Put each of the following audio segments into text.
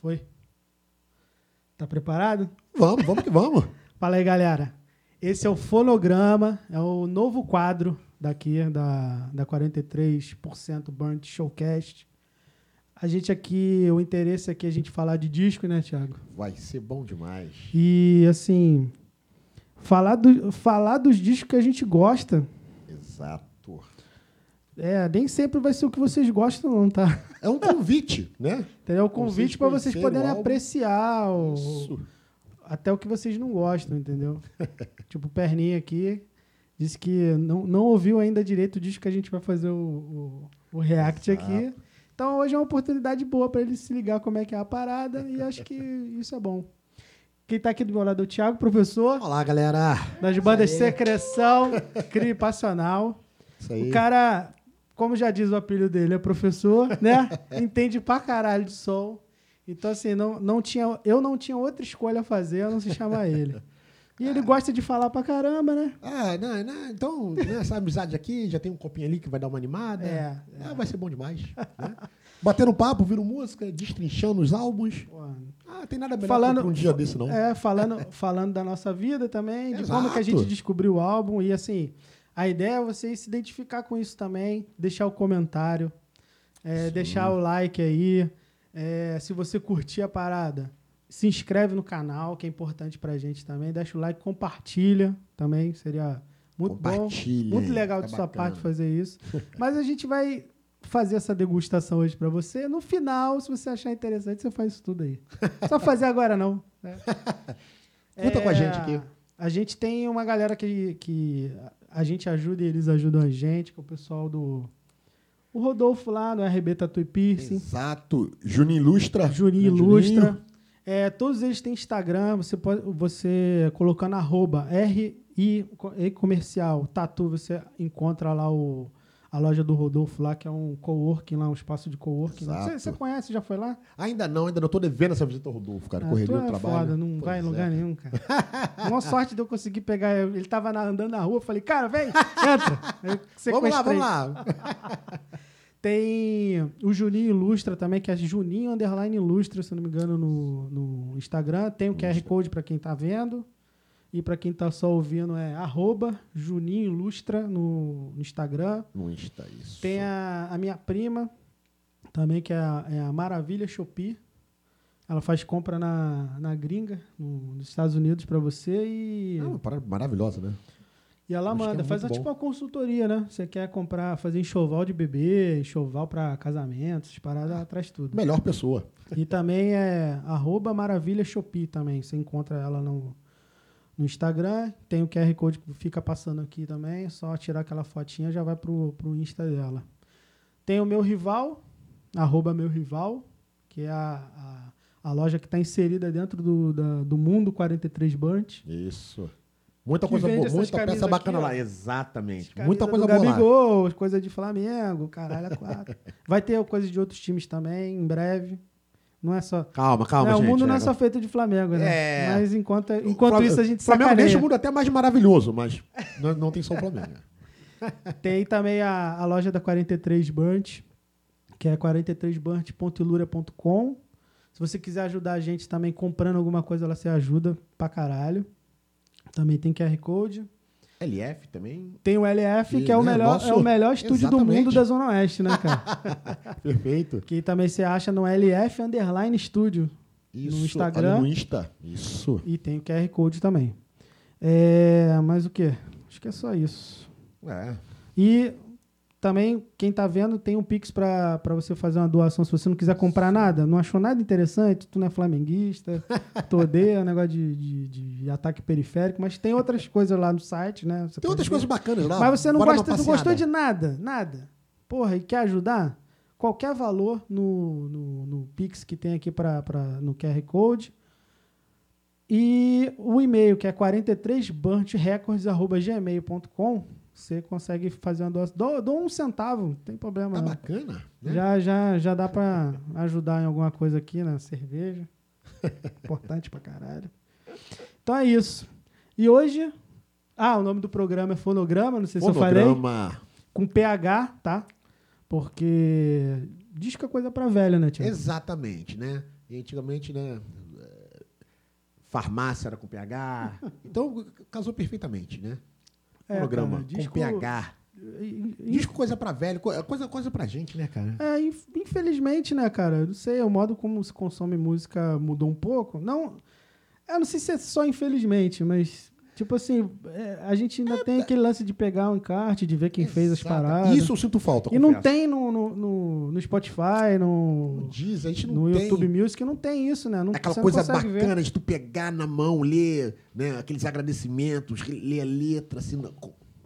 Foi? Tá preparado? Vamos, vamos que vamos. Fala aí, galera. Esse é o Fonograma, é o novo quadro daqui da, da 43% Burnt Showcast. A gente aqui, o interesse aqui é a gente falar de disco, né, Thiago? Vai ser bom demais. E, assim, falar, do, falar dos discos que a gente gosta. Exato. É, nem sempre vai ser o que vocês gostam, não, tá? É um convite, né? Entendeu? O convite para vocês poderem o apreciar o, Isso. até o que vocês não gostam, entendeu? tipo, o Perninha aqui disse que não, não ouviu ainda direito o disco que a gente vai fazer o, o, o react Exato. aqui. Então hoje é uma oportunidade boa para ele se ligar como é que é a parada e acho que isso é bom. Quem tá aqui do meu lado é o Thiago, professor Olá, galera. das bandas. Secreção, Cria Passional. Isso aí. O cara, como já diz o apelido dele, é professor, né? Entende pra caralho de som. Então, assim, não, não tinha, eu não tinha outra escolha a fazer a não se chamar ele. E ele gosta de falar pra caramba, né? Ah, não, não, então, né, essa amizade aqui, já tem um copinho ali que vai dar uma animada. É, Ah, vai ser bom demais. né? Batendo papo, ouvindo música, destrinchando os álbuns. Ah, tem nada melhor Falando- um dia desse, não. É, falando, falando da nossa vida também, de como que a Exato. gente descobriu o álbum. E assim, a ideia é você se identificar com isso também, deixar o comentário, é, deixar o like aí. É, se você curtir a parada, se inscreve no canal, que é importante pra gente também. Deixa o like, compartilha também, seria muito bom. Muito legal tá de sua bacana. parte fazer isso. Mas a gente vai fazer essa degustação hoje pra você. No final, se você achar interessante, você faz isso tudo aí. Só fazer agora não. né? Conta com a gente aqui. A gente tem uma galera que, que a gente ajuda e eles ajudam a gente, que é o pessoal do... O Rodolfo lá no RB Tatu e Piercing. Exato. Juninho Ilustra. Juninho Ilustra. É, todos eles têm Instagram. Você pode, você colocando arroba RI e comercial tatu, você encontra lá o, a loja do Rodolfo lá, que é um coworking lá, um espaço de coworking. Você, conhece, já foi lá? Ainda não, ainda não tô devendo essa visita ao Rodolfo, cara. Ah, Correria do é trabalho. foda, não Pois vai em é. lugar nenhum, cara. Uma sorte de eu conseguir pegar ele. Tava andando na rua, falei, cara, vem, entra. Vamos lá, vamos lá. Tem o Juninho Ilustra também, que é Juninho Underline Ilustra, se não me engano, no, no Instagram. Tem o QR Code para quem tá vendo. E para quem tá só ouvindo é arroba Juninho Ilustra no, no Instagram. No Insta, isso. Tem a, a minha prima também, que é a, é a Maravilha Shopee. Ela faz compra na, na gringa, no- nos Estados Unidos para você e, Ah, uma parada maravilhosa, né? e ela acho é manda. faz muito uma, tipo uma consultoria, né? Você quer comprar, fazer enxoval de bebê, enxoval para casamentos, paradas, ela traz tudo. Melhor pessoa. E também é arroba Maravilha Shopee também. Você encontra ela no, no Instagram. Tem o QR Code que fica passando aqui também. É só tirar aquela fotinha já vai pro, pro Insta dela. Tem o meu rival, arroba meu rival, que é a, a, a loja que está inserida dentro do, da- do Mundo 43 Burnt. Isso. Muita coisa boa, muita peça bacana aqui, ó. lá. Exatamente. Muita coisa boa lá. Gabigol, coisa de Flamengo, caralho, é quatro. Vai ter coisa de outros times também, em breve. Não é só. Calma, calma, gente. o mundo não é é. só feito de Flamengo, né? É. Mas enquanto, enquanto Flam- isso a gente Flamengo sacaneia. deixa o mundo até mais maravilhoso, mas não, não tem só o Flamengo. Tem também a, a loja da 43 Burnt, que é 43burnt.ilura.com. Se você quiser ajudar a gente também comprando alguma coisa, ela se ajuda pra caralho. Também tem QR Code. LF também. Tem o LF, Que, que, é, o né, melhor, nosso- é o melhor estúdio do Exatamente. mundo da Zona Oeste, né, cara? Perfeito. que também você acha no LF Underline Studio. Isso. Instagram. ali No Insta. Isso. E tem o QR Code também. É, mas o quê? Acho que é só isso. É. E também, quem tá vendo, tem um Pix pra você fazer uma doação. Se você não quiser comprar nada, não achou nada interessante, tu não é flamenguista, tu odeia negócio de, de, de ataque periférico, mas tem outras coisas lá no site, né? Você Tem outras ver. coisas bacanas lá. Mas você não, gosta, não gostou de nada, nada. Porra, e quer ajudar? Qualquer valor no, no, no Pix que tem aqui pra, pra, no QR Code. E o e-mail, que é 43burntrecords.gmail.com. Você consegue fazer uma doação. Dou, dou um centavo, não tem problema. Tá não. bacana. Né? Já, já, já dá pra ajudar em alguma coisa aqui na cerveja. Importante pra caralho. Então é isso. E hoje. Ah, o nome do programa é Fonograma, não sei se eu falei. Fonograma. Com PH, tá? Porque disco é coisa pra velha, né, Tiago? Exatamente, né? E antigamente, né? eh, Farmácia era com PH. Então, casou perfeitamente, né? É, Programa cara, disco- com PH. Disco coisa pra velho, co- coisa, coisa pra gente, né, cara? É, inf- infelizmente, né, cara? Não sei, o modo como se consome música mudou um pouco. Não. Eu não sei se é só infelizmente, mas. Tipo assim, é, a gente ainda tem aquele lance de pegar um encarte, de ver quem fez as paradas. Isso eu sinto falta. e não confesso. tem no, no, no- Spotify, no, Diz, a gente não no tem. YouTube Music, não tem isso, né? Não, Aquela não coisa consegue bacana ver. de tu pegar na mão, ler, né? Aqueles agradecimentos, ler a letra, assim,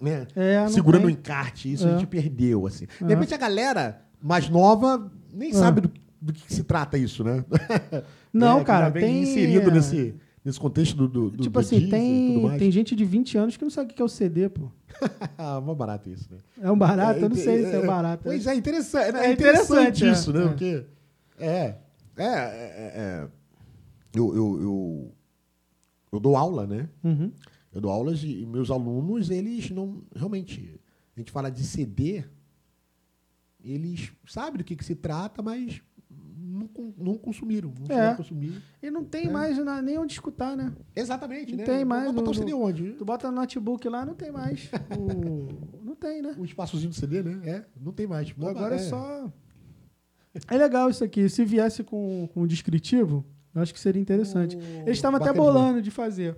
né? É, não Segurando o tem. encarte. Isso É. a gente perdeu, assim. De É. repente a galera mais nova nem É. sabe do, do que, que se trata isso, né? Não, É, que cara, tem- inserido é. nesse, nesse contexto do, do, do Tipo do assim, tem, tem gente de 20 anos que não sabe o que é o CD, pô. ah, mó barato isso, né? É um barato? eu não É, sei se é é, barato. Pois é, interessante. É, É interessante interessante, é. isso, né? É. Porque. É. É. é, é, é. Eu, eu, eu, eu dou aula, né? Uhum. Eu dou aulas e e meus alunos, eles não. Realmente, a gente fala de CD, eles sabem do que, que se trata, mas não, não consumiram. Não a consumir. E não tem É. mais na- nem onde escutar, né? Exatamente, Não né? tem mais botar no- o CD onde? Tu bota no notebook lá, não tem mais. O... Não tem, né? O espaçozinho do CD, né? É, não tem mais. Agora é só. É legal isso aqui. Se viesse com, com um descritivo, eu acho que seria interessante. Eles estavam até bolando de fazer.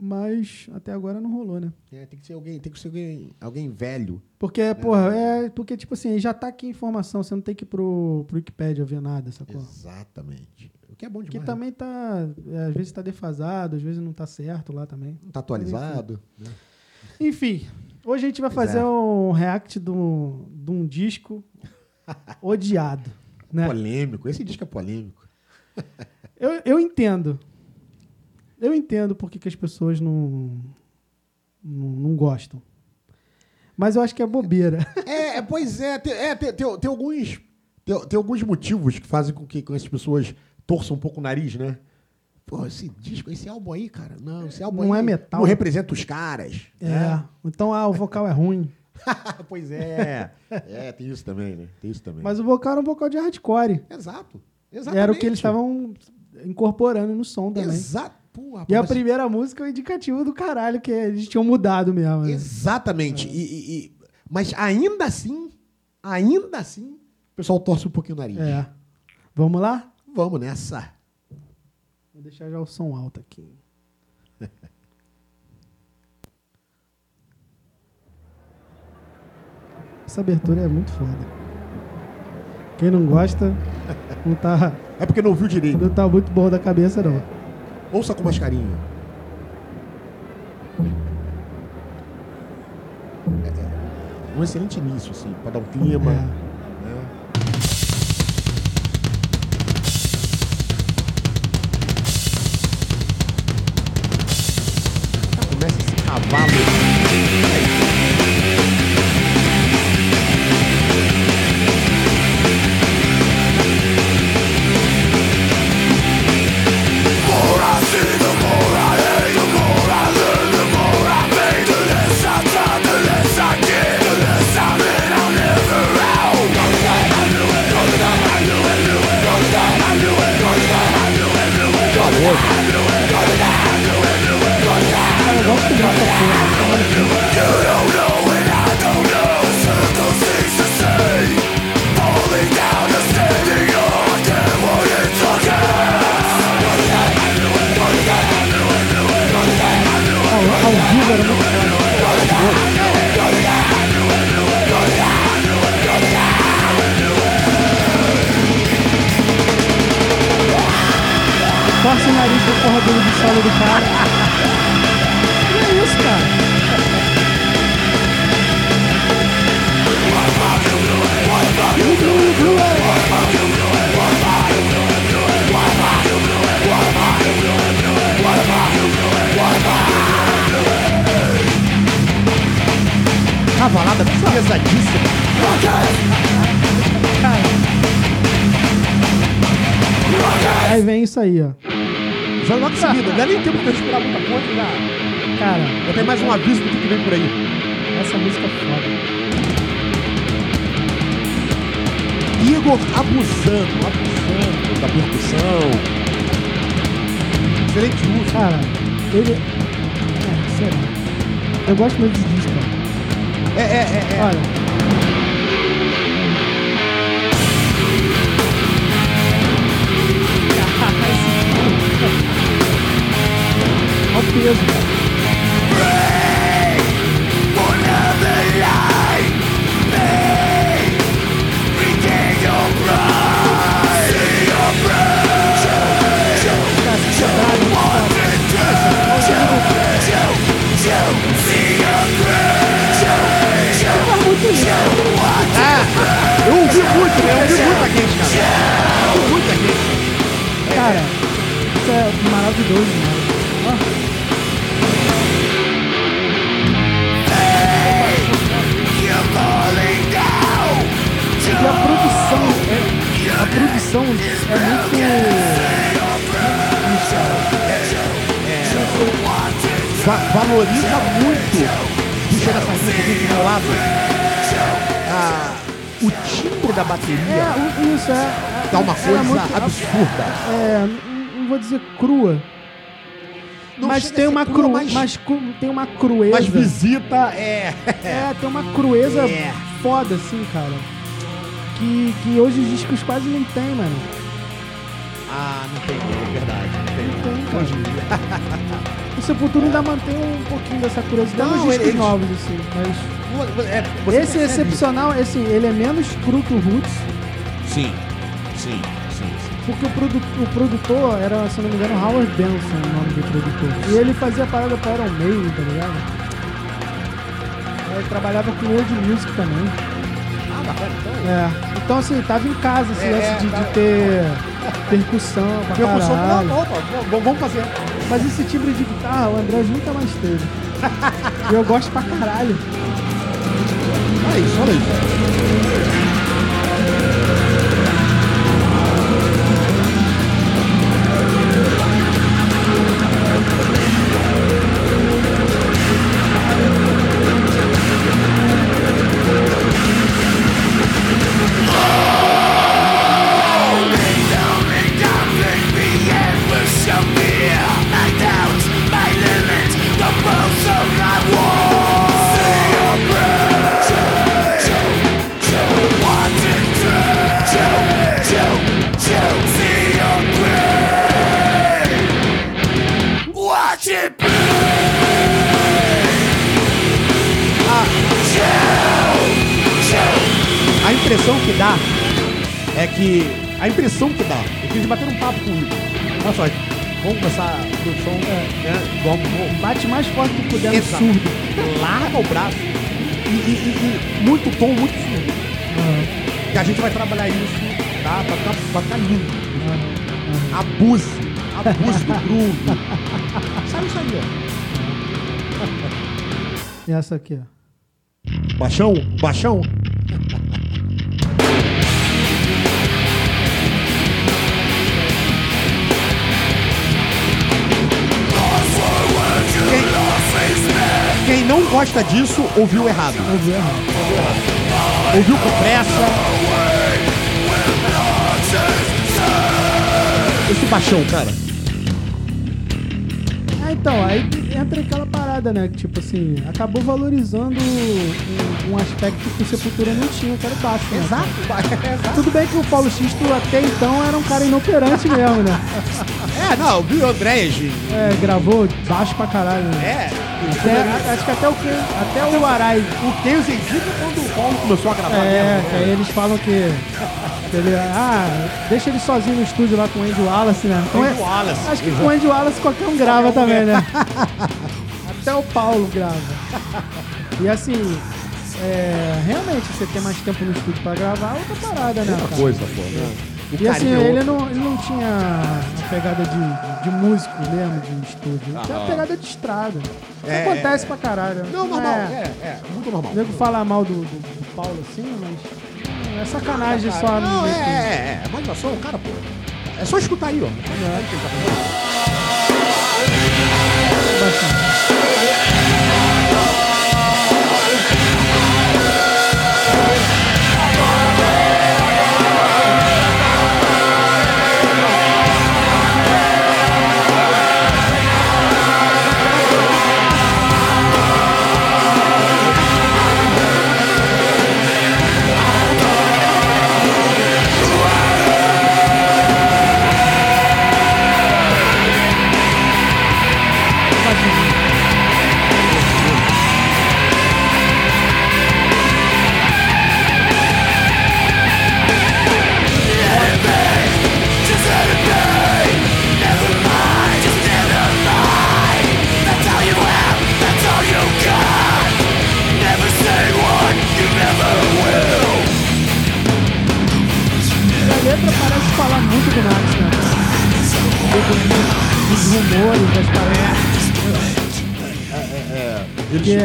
Mas até agora não rolou, né? É, tem que ser alguém, tem que ser alguém, alguém velho. Porque, porra, é. Porque, tipo assim, já tá aqui a informação, você não tem que ir pro, pro Wikipedia ver nada, sacou? Exatamente. O que é bom Que demais. também tá. é, às vezes tá defasado, às vezes não tá certo lá também. Não tá atualizado. né? Enfim, hoje a gente vai fazer é. um react de um, de um disco odiado. Né? Polêmico. Esse disco é polêmico. Eu, eu entendo. Eu entendo porque que as pessoas não, não, não gostam. Mas eu acho que é bobeira. É, é, pois é. Tem, é, tem, tem- tem alguns, tem, tem alguns motivos que fazem com que com as pessoas torçam um pouco o nariz, né? Pô, esse disco, esse álbum aí, cara. Não, esse álbum Não aí é metal. Não representa os caras. É. né? Então, ah, o vocal é ruim. pois é. É, tem isso também, né? Tem isso também. Mas o vocal era um vocal de hardcore. Exato. Exatamente. Era o que eles estavam incorporando no som também. Exato. Pô, rapaz, E a mas- primeira música é o indicativo do caralho, que eles tinham mudado mesmo. né? Exatamente. E, e- e- mas ainda assim, ainda assim, o pessoal torce um pouquinho o nariz. É. Vamos lá? Vamos nessa. Vou deixar já o som alto aqui. Essa abertura é muito foda. Quem não gosta, não tá, É porque não ouviu direito. não tá muito bom da cabeça, não. Ouça com mais carinho. É, é um excelente início, assim, para dar um clima. É. né? Começa esse cavalo. O nariz da porra dele de solo do cara. Que é isso, cara? Cavalada pesadíssima. Aí vem isso aí, ó. Já logo em seguida. Não é nem tempo de eu esperar muita coisa, já. Cara, Já tem mais um aviso do que vem por aí. essa música é foda. Igor abusando, abusando da percussão. Excelente uso. Cara, ele. É, sei lá. Eu gosto muito desse disco, cara. É, é, é. é. Olha. Olha o peso, cara. Eu ouvi muito, né? Eu ouvi muito a quente, cara. Eu ouvi muito a quente. Cara, isso é maravilhoso, mano. E a produção, é, a produção é Va- valoriza muito. Puxa essa aqui do meu lado. Ah, o timbre da muito. bateria É, isso é. dá uma é coisa muito- absurda. É, não, vou dizer crua. Não mas a tem uma crua, cru, mas- mas cru- tem uma crueza. Mas visita é. É, tem uma crueza É. foda, assim, cara. Que, que hoje os discos quase não tem, mano. Ah, não tem, é verdade. Não tem. Não tem, cara. O Sepultura ainda mantém um pouquinho dessa curiosidade Não, nos discos eles- novos, assim. Mas É, esse percebe excepcional, assim, ele é menos cru que o Roots. Sim, sim, sim. sim. Porque o, produ o produtor era, se não me engano, Howard Benson, o nome do produtor. E ele fazia parada pra Iron Maiden, tá ligado? Ele trabalhava com World Music também. Então, É. Então, assim, tava em casa esse É, lance de, tá- de ter percussão pra percussão caralho. não, opa, vamos fazer. Mas esse timbre de guitarra, o André nunca mais teve. eu gosto pra caralho. Olha isso, olha isso. Que. A impressão que dá é que eles bateram um papo comigo. Olha só, vamos começar a produção, né? Vamos, vamos. Bate mais forte que puder no Exato. surdo. Larga o braço e, e- e- e muito tom, muito surdo. Que a gente vai trabalhar isso, tá? Pra ficar, pra ficar lindo. Abuse. Abuse do groove. Sabe isso aí, ó. E essa aqui, ó. Baixão? Baixão? Quem, não gosta disso, ouviu errado. Ouviu errado. Ouviu com pressa. Esse baixão, cara. É, então, aí entra aquela parada, né? Tipo assim, acabou valorizando um, um aspecto que o Sepultura não tinha, que era o baixo, né? Exato. Tudo bem que o Paulo Xisto até então era um cara inoperante mesmo, né? É, não, o Andréas? É, gravou baixo pra caralho, né? É. Até- acho que até o, até o Arai. O Kenzie indica quando o Paulo começou a gravar É, mesmo. que aí eles falam que. ele, ah, deixa ele sozinho no estúdio lá com o Andy Wallace, né? Com Andy Wallace, Acho que com o Andy Wallace qualquer um grava também, né? né? Até o Paulo grava. E assim, é, realmente, você ter mais tempo no estúdio pra gravar é outra parada, né? Outra cara? coisa, pô. Né? O E assim, é ele não, ele não tinha a pegada de, de músico mesmo, de estúdio. Ele tinha a pegada de estrada. É, acontece é, pra caralho. Não, normal. É, É, é, muito normal. o nego fala mal do, do, do Paulo assim, mas é sacanagem só. Não, é, meio que- é, é. Mas não, só o cara, pô. É só escutar aí, ó. bastante. Dos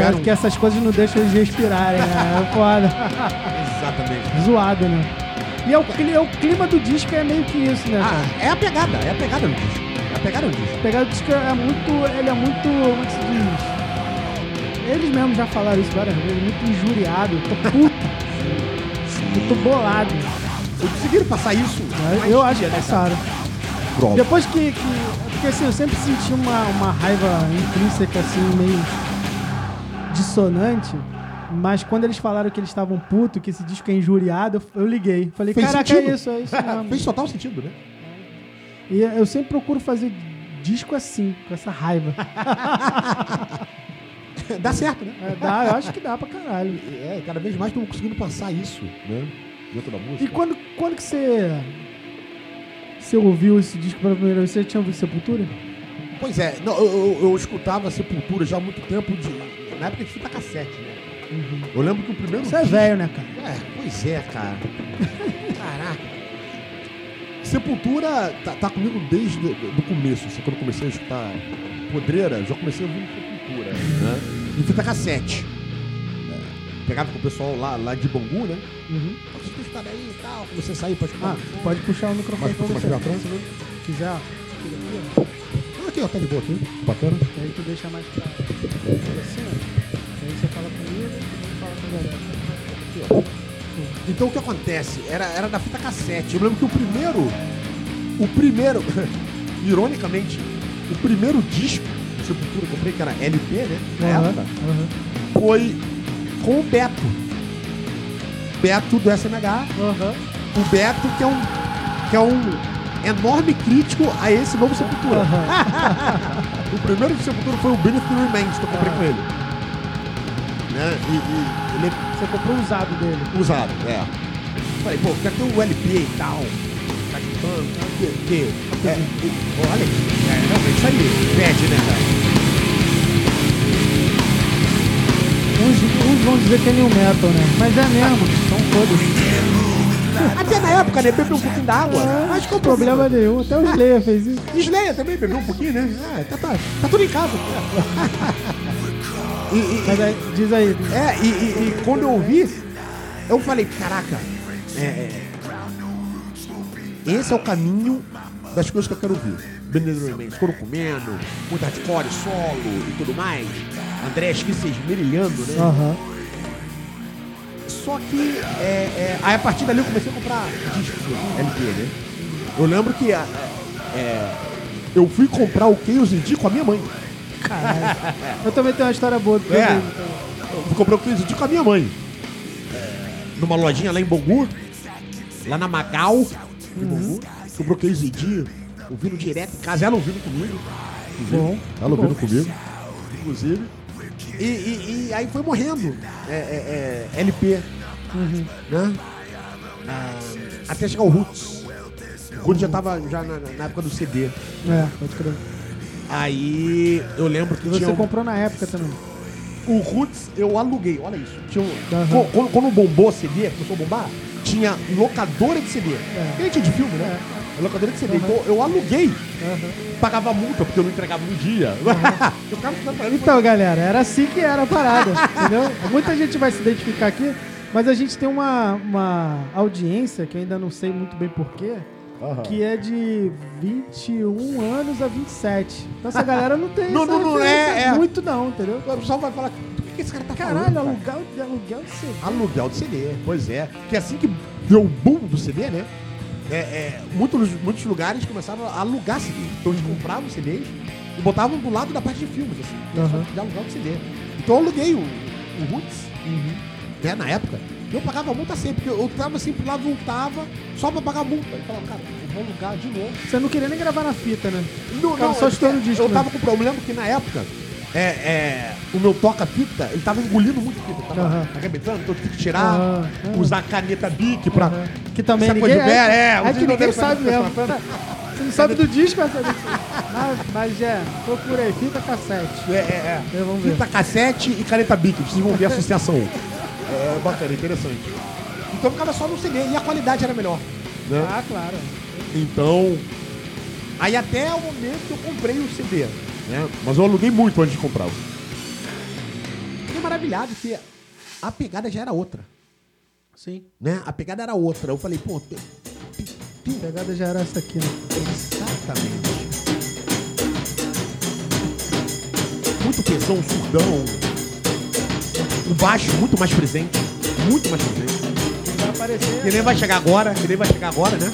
Eles Que, essas coisas não deixam eles respirarem, né? É foda. Exatamente. Zoado, né? E é o, cli- é o clima do disco é meio que isso, né? cara? Ah, é a pegada, é a pegada no disco. É a pegada no disco. Pegada do disco é muito. Ele é muito. Como é que se diz? Eles mesmos já falaram isso várias vezes, muito injuriado. Tô puto. Eu tô bolado. Eles conseguiram passar isso. Eu acho que né, cara? passaram. Pronto. Depois que, que. Porque assim, eu sempre senti uma, uma raiva intrínseca, assim, meio dissonante. Mas quando eles falaram que eles estavam putos, que esse disco é injuriado, eu, eu liguei. Falei, Fez caraca, sentido. é isso, é isso mesmo. Fez total sentido, né? E eu sempre procuro fazer disco assim, com essa raiva. Dá certo, né? É, dá, eu acho que dá pra caralho. É, cada vez mais estamos conseguindo passar isso, né? Dentro da música. E quando, quando que você. Você ouviu esse disco pela primeira vez? Você tinha ouvido Sepultura? Pois é, não, eu, eu- eu escutava Sepultura já há muito tempo, de, na época de fita cassete, né? Eu lembro que o primeiro Você é velho, né, cara? É, pois é, cara. Caraca. Sepultura tá, tá comigo desde o começo. Assim, quando eu comecei a escutar Podreira, já comecei a ouvir Sepultura, né? Em fita cassete. É, pegava com o pessoal lá, lá de Bangu, né? Uhum. Escutando aí e tal, você sair escutar. Ah, pode puxar o microfone pra você. Se quiser, Aqui, ó, tá de boa aqui. Bacana. Aí tu deixa mais pra, pra cima. Aí você fala comigo eu falo com a galera. Aqui, ó. Então o que acontece? Era, era da fita cassete. Eu lembro que o primeiro. O primeiro. ironicamente, o primeiro disco do Sepultura que eu comprei, que era LP, né? Na Aham, época, aham. foi com o Beto. Beto do SMH. Aham. O Beto, que é um. que é um enorme crítico a esse novo Sepultura. o primeiro do Sepultura foi o Benefit Remains, que eu comprei com ele. Né? E, e ele é Você comprou o usado dele. usado, é. Falei, pô, quer ter o LP e tal. Tá escutando, tá? que, que, é, e- olha, é, realmente isso aí, pede, né, cara? Uns, uns vão dizer que é new metal, né? Mas é mesmo, são todos. Até na época, né, bebeu um pouquinho d'água. Acho que é problema nenhum. Até o Slayer fez isso. Slayer também bebeu um pouquinho, né? Ah, tá, tá, tá tudo em casa. e, e- Mas aí, diz aí. é, e, e- e quando eu ouvi, eu falei, caraca, é, é, esse é o caminho das coisas que eu quero ouvir. Benedito Remains, Coro comendo, muito hardcore, solo e tudo mais. André se esmerilhando, né? Aham. Só que é, é, aí a partir dali eu comecei a comprar discos LP, né? Eu lembro que a- é, eu fui comprar o Chaos D com a minha mãe. Caralho. Eu também tenho uma história boa do É. Eu fui comprar o Chaos D com a minha mãe. É, numa lojinha lá em Bangu, lá na Magal, em Bangu. Comprou o Chaos D, ouvindo direto em casa, ela ouvindo comigo. inclusive. Bom, Ela bom. ouvindo comigo, inclusive. E, e- e aí foi morrendo é, é, é, LP, né? Ah, até chegar o Roots. O Roots já tava já na, na época do CD. É, pode crer. Aí eu lembro que E você um- comprou na época também. o Roots, eu aluguei, olha isso. Tinha um-. Qu- quando, quando bombou CD, começou a bombar, tinha locadora de CD. É. Cliente de filme, né? Locadora de CD. Então eu aluguei, Aham. pagava multa porque eu não entregava no dia. Ele. Então, galera, era assim que era a parada, entendeu? Muita gente vai se identificar aqui, mas a gente tem uma, uma audiência, que eu ainda não sei muito bem porquê, Aham. que é de 21 anos a 27. Então essa galera não tem Não, não, não, é, é. muito não, entendeu? O pessoal vai falar, que, esse cara tá Caralho, falando? cara?" aluguel, aluguel de CD. Aluguel de CD, pois é. Que assim que deu o boom do CD, né? É, é, muitos, muitos lugares começaram a alugar CD. Então eles compravam CDs e botavam do lado da parte de filmes, assim. Aham. De alugar o CD. Então eu aluguei o, o Roots, né, na época. E eu pagava multa sempre, porque eu tava sempre lá, voltava, só pra pagar multa. Eu falava, cara, eu vou alugar de novo. Você não queria nem gravar na fita, né? Não, não, só é estourando o disco, Eu né? tava com problema que na época, é, é, o meu toca-fita, ele tava engolindo muito fita. Tava Aham. arrebentando, então eu tive que tirar, usar caneta Bic pra... Que também Essa ninguém... coisa velho, é, é, vocês que ninguém sabe mesmo. Você não sabe do disco, mas, mas, é, procura aí, fita cassete. É, é, é. É, vamos ver. Fita cassete e caneta Bic, vocês vão ver a associação. É bacana, interessante. Então ficava só no CD e a qualidade era melhor. né? Ah, claro. Então, Aí até o momento que eu comprei o CD. Né? Mas eu aluguei muito antes de comprar. Fiquei maravilhado que a pegada já era outra. Sim. Né? A pegada era outra. Eu falei, pô, tem- A pegada já era essa aqui, né? exatamente. Muito pesão, surdão. O baixo muito mais presente. Muito mais presente. Vai aparecer. Que nem vai chegar agora, que nem vai chegar agora, né?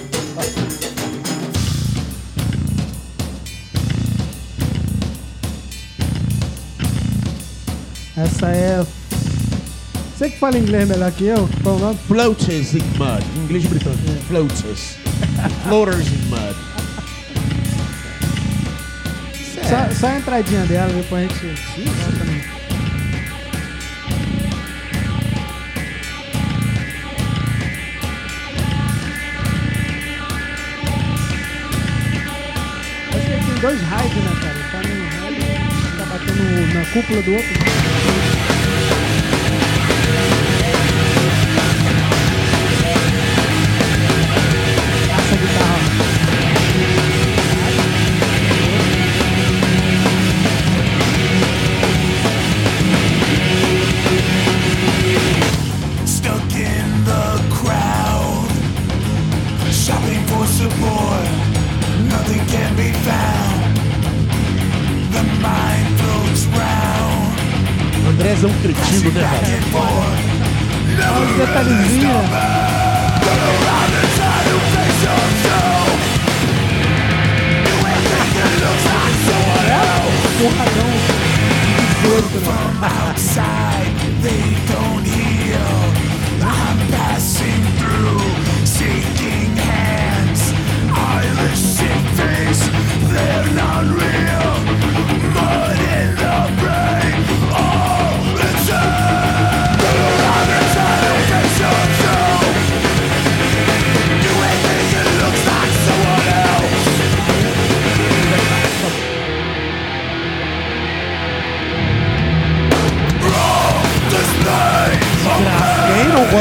Essa é. Você que fala inglês melhor que eu, qual o nome? Floaters in mud. Em inglês britânico. Floaters. Floaters in mud. Só, só a entradinha dela, depois a gente. Sim, dois raios, né, cara? Tá no raio tá batendo na cúpula do outro.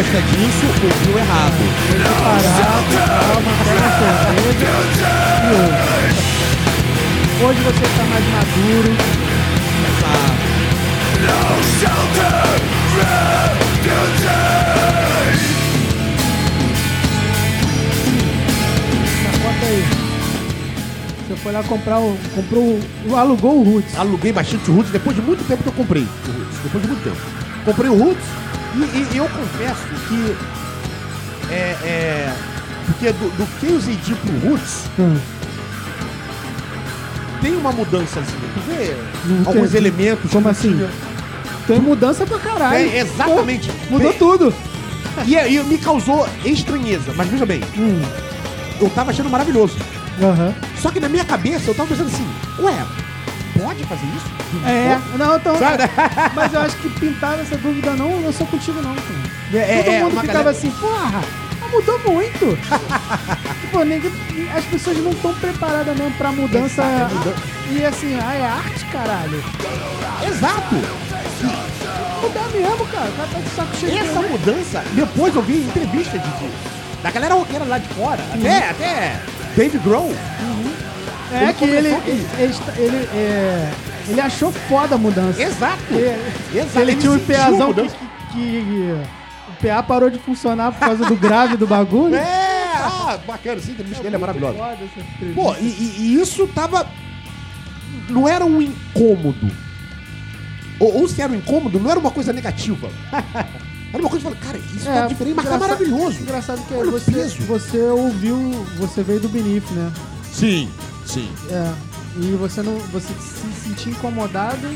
Gosta disso, ouviu errado. Parar, calma, pega a cerveja e ouve. Hoje você tá mais maduro. Mas conta aí. Você foi lá comprar o. Comprou o. alugou o Roots. Aluguei bastante o Roots depois de muito tempo que eu comprei o Roots. Depois de muito tempo. Comprei o Roots e, e eu confesso que. É. é porque do, do KZD pro Roots Hum. tem uma mudança assim. Tu vê Não alguns tem. elementos. Como assim? tinha. Tem mudança pra caralho. É, exatamente. Pô, mudou Tem- tudo. E, e me causou estranheza. Mas veja bem, Hum. eu tava achando maravilhoso. Aham. Só que na minha cabeça eu tava pensando assim, ué, pode fazer isso? É, não, então. Sabe? Mas eu acho que pintava essa dúvida não, não sou contigo não, cara. É, Todo é, mundo uma ficava galera- assim, porra, mudou muito. tipo, ninguém, as pessoas não estão preparadas mesmo pra mudança. É E assim, ah, é arte, caralho. Exato! Mudar mesmo, cara. O cara tá de saco cheio. Essa né? mudança, depois eu vi entrevista de, da galera roqueira lá de fora, até, até Dave Grohl. É ele que ele, ele, ele, ele, é, ele achou foda a mudança. Exato! Ele, Exato, ele tinha um sentiu a PAzão que, que, que- O PA parou de funcionar por causa do grave do bagulho. É, ah, bacana, sim, a entrevista dele é maravilhosa. Foda essa. Pô, e, e- isso tava. Não era um incômodo. Ou, ou se era um incômodo, não era uma coisa negativa. Era uma coisa que eu falei, cara, isso tá diferente, mas tá maravilhoso. Engraçado que Olha você, você ouviu, você veio do Benif, né? Sim, sim. É. E você não, você se sentia incomodado,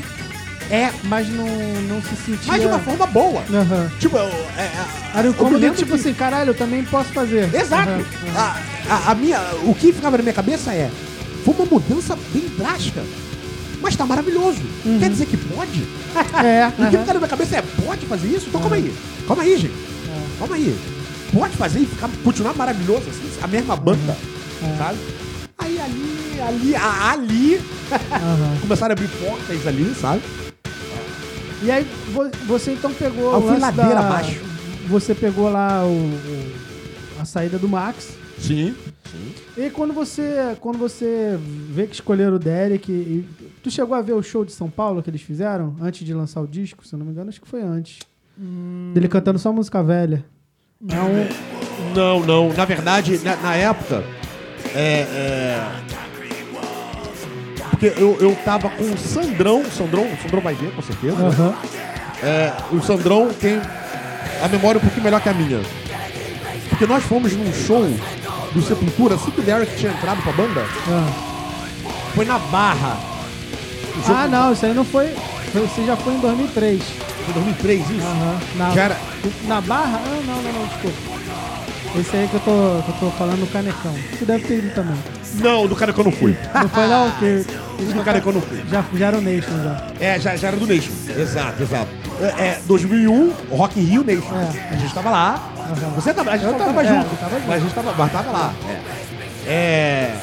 É, mas não, não se sentia. mas de uma forma boa. Aham. Tipo, eu- é, é, Era incômodo lembro tipo que- assim, caralho, eu também posso fazer. Exato. Aham. A, a- a minha, o que ficava na minha cabeça é, foi uma mudança bem drástica, mas tá maravilhoso. Quer dizer que pode? É, O que fica na minha cabeça é, pode fazer isso? Então calma aí. Calma aí, gente. Calma aí. Pode fazer e ficar, continuar maravilhoso, assim, a mesma banda, sabe? Aí ali, ali, a- ali, aham. começaram a abrir portas ali, sabe? E aí vo- você então pegou fui lance ladeira da- abaixo. Você pegou lá o, o- a saída do Max. Sim. E quando você, quando você vê que escolheram o Derek, e- tu chegou a ver o show de São Paulo que eles fizeram antes de lançar o disco? Se eu não me engano, acho que foi antes. Dele cantando só música velha. Um, Não, não. Na verdade, na, na época, é, é, Porque eu, eu tava com o Sandrão. Sandrão, Sandrão vai ver, com certeza. né? aham. É, o Sandrão tem a memória um pouquinho melhor que a minha. Porque nós fomos num show do Sepultura, assim que o Derek tinha entrado pra banda, Ah. foi na Barra. O jogo Ah, não, isso aí não foi. Você já foi em 2003. Foi 2003, isso? Aham. Na, era- na Barra? Ah, não, não, não, desculpa. Esse aí que eu tô, que eu tô falando no Canecão. Tu deve ter ido também. Não, do que eu não fui. Não foi não? Que Do cara que eu não fui. já, já era o Nation já. É, já, já era do Nation. Exato, exato. É, é, 2001, Rock in Rio Nation. É. A gente tava lá. Aham. Você tava, a gente Eu tava- tava, é, junto. eu tava junto. Mas a gente tava, mas tava lá. É. é.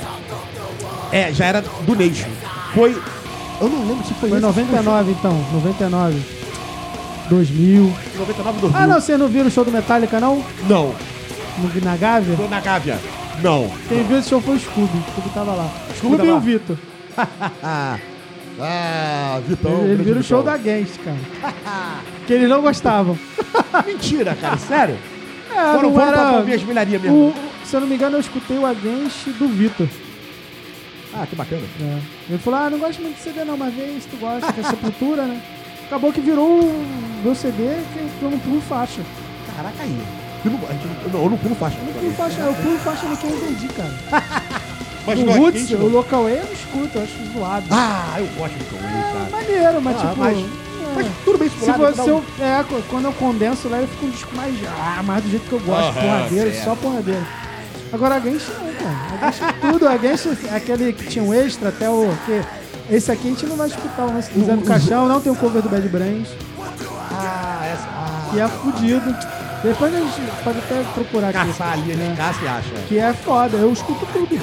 É, já era do Nation. Foi. Eu não lembro se foi Foi esse, 99 então, 99. 2000. se foi 99, 2000. Ah, não, vocês não viram o show do Metallica não? Não. No, na Gávea? Tô na Gávea. Não. Quem viu esse show foi o Scooby. O Scooby tava lá. Scooby, tava e o. Vitor. Ah, Vitão. Eles grande viram o show da Gangst, cara. que eles não gostavam. Mentira, cara, sério? É, Foram, não pra era... ouvir as milharias mesmo. o, se eu não me engano, eu escutei o Against do Vitor. Ah, que bacana. É. Ele falou, ah, não gosto muito de CD não, mas vê se tu gosta, que é Sepultura, né? Acabou que virou o meu CD que que eu não pulo faixa. Caraca aí. Eu não, a gente não, não, eu não pulo faixa. Eu não pulo faixa, eu pulo faixa no que eu entendi, cara. Mas o no Roots, Arcade, o. Local A eu não escuto, eu acho zoado. Ah, eu gosto do Tom Waits, cara. Maneiro, mas Ah, tipo... mas- é. Mas tudo bem, Se você, eu, é, qu- quando eu condenso lá, ele fica um disco mais, ah, mais do jeito que eu gosto, Aham, porradeiro, certo. só porradeiro. Agora a Gangsta não, cara. A Gangsta é tudo. A Gangsta é aquele que tinha um extra até o. Que, esse aqui a gente não vai escutar o lance do Zé no Caixão, não tem o cover do Bad Brains, Ah, essa. Ah, que é fudido. Depois a gente pode até procurar aqui. caçar ali, né? né? Caça e acha. Que é foda, eu escuto tudo.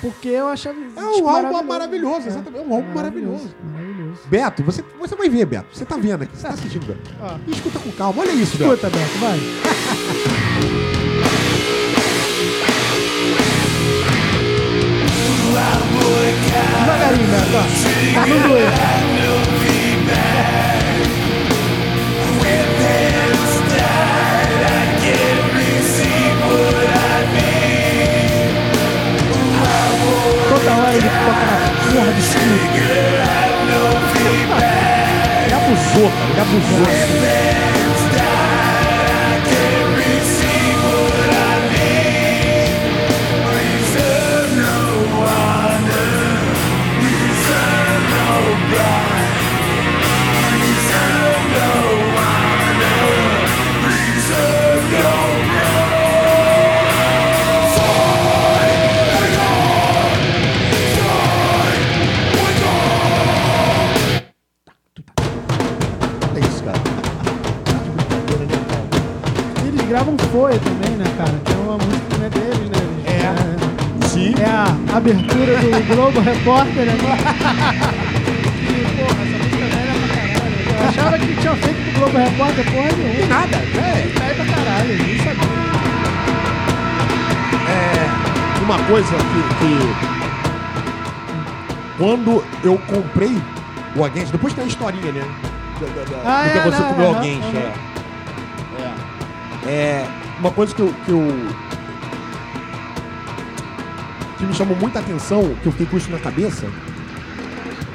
Porque eu achava. É um álbum maravilhoso, exatamente. É um álbum maravilhoso. Maravilhoso. Beto, você, você vai ver, Beto. Você tá vendo aqui, você tá assistindo, Beto. E escuta com calma. Olha isso, Beto. Escuta, Beto, vai. Devagarinho, Beto, ó. Tá no doer. Hora ele toca na porra do escudo. Ele abusou, cara. Ele abusou. Repórter, né? E, porra, essa música velha é pra caralho. Eu achava que tinha feito pro Globo Repórter, porra nenhuma. Nada, é. Tá aí pra caralho, nem sabia. É uma coisa que, que- Quando eu comprei o Against, depois tem a historinha, né? Da, da, da, Ah, do que é, aconteceu não, com o meu aham, Against. aham. É. É. É, Uma coisa que eu, que eu. Me chamou muita atenção, que eu fiquei com isso na cabeça,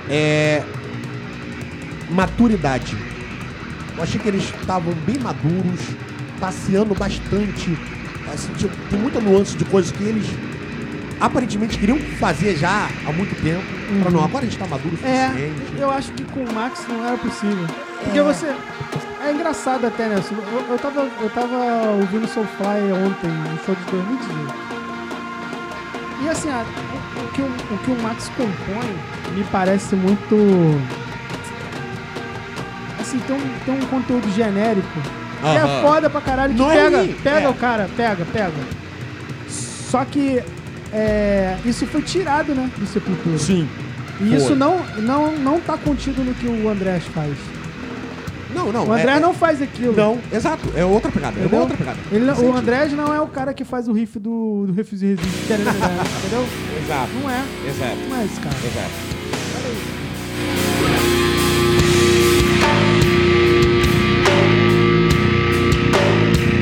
é. maturidade. Eu achei que eles estavam bem maduros, passeando bastante. Assim, tinha- tem muita nuance de coisas que eles aparentemente queriam fazer já há muito tempo. Pra não, agora a gente tá maduro o É, suficiente. eu acho que com o Max não era possível. Porque você. É engraçado até, né? Eu, eu, tava, eu tava ouvindo Soulfly ontem, no show de 2018. E assim, o, que o, o que o Max compõe me parece muito. Assim, tem um, tem um conteúdo genérico. Que é Aham. foda pra caralho. Que Não é pega, ruim, pega é. o cara, pega, pega. Só que é, isso foi tirado, né? Do Sepultura. Sim. E isso não, não, não tá contido no que o Andrés faz. Não, não. O André é- não faz aquilo. Não, exato. É outra pegada. É Entendeu? uma outra pegada. Ele não- o André não é o cara que faz o riff do, do Refuse Resist. Entendeu? Exato. Não é. Exato. Não é esse cara. Exato.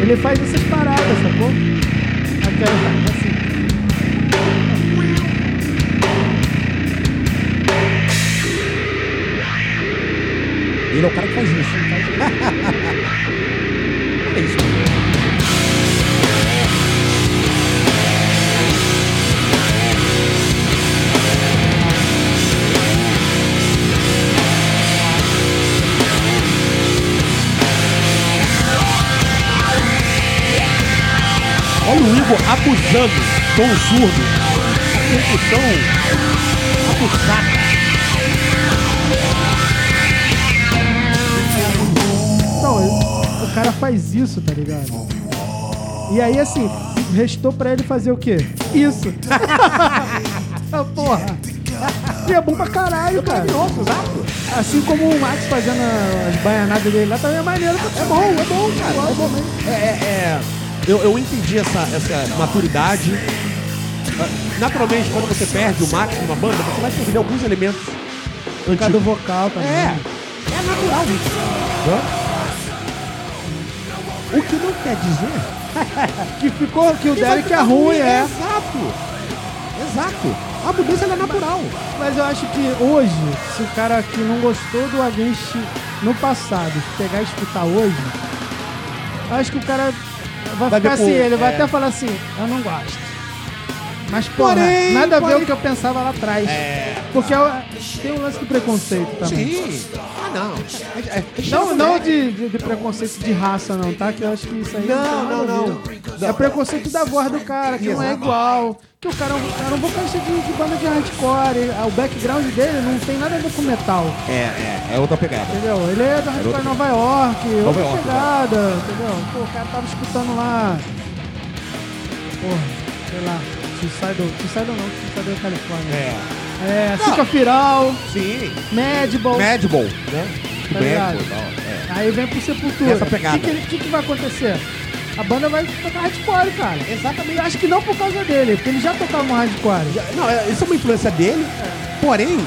Ele faz essas paradas, sacou? Aquela, assim. Ele é o cara que faz isso. Olha isso. Olha o Igor abusando, tom surdo, a percussão abusada. Cara faz isso, tá ligado? E aí, assim, restou pra ele fazer o quê? Isso. Ah, Porra. E é bom pra caralho, cara. exato. Assim como o Max fazendo as baianadas dele lá, também é maneiro. É bom, é bom, cara. É bom. É, é, é- eu, eu entendi essa, essa maturidade. Ah, Naturalmente, quando você perde o Max numa banda, você vai perder alguns elementos Por causa do antigos. vocal também. É, é natural isso. Hã? O que não quer dizer Que ficou, que o vai Derek é ruim, é. Exato. Exato. A mudança é natural. Mas eu acho que hoje, se o cara que não gostou do Against no passado pegar e escutar hoje, acho que o cara vai, Vai ficar ver assim, ele vai é. até falar assim, eu não gosto. Mas, porra, Porém, nada a ver porém- o que eu pensava lá atrás. É. Porque eu- tem um lance de preconceito também. Sim. Ah, não. É, é, Não, não de, de- de preconceito de raça, não, tá? Que eu acho que isso aí Não, não, não. ver. Não. É preconceito da voz do cara, que não é igual. Que o cara é um, cara é um vocalista de, de banda de hardcore. ele- O background dele não tem nada a ver com metal. É, é, é outra pegada. Entendeu? Ele é da hardcore outra Nova York, outra York, pegada, entendeu? Pô, o cara tava escutando lá. Porra, sei lá. Suicidal, Suicidal não, Suicidal é Califórnia. É. É, Sica Firal, Sim. Madball. Madball, né? Tá ligado? É. Aí vem pro Sepultura. Essa pegada. O que, que, que vai acontecer? A banda vai tocar hardcore, cara. Exatamente. Eu acho que não por causa dele, porque ele já tocava um hardcore. Já- Não, é- isso é uma influência dele, porém,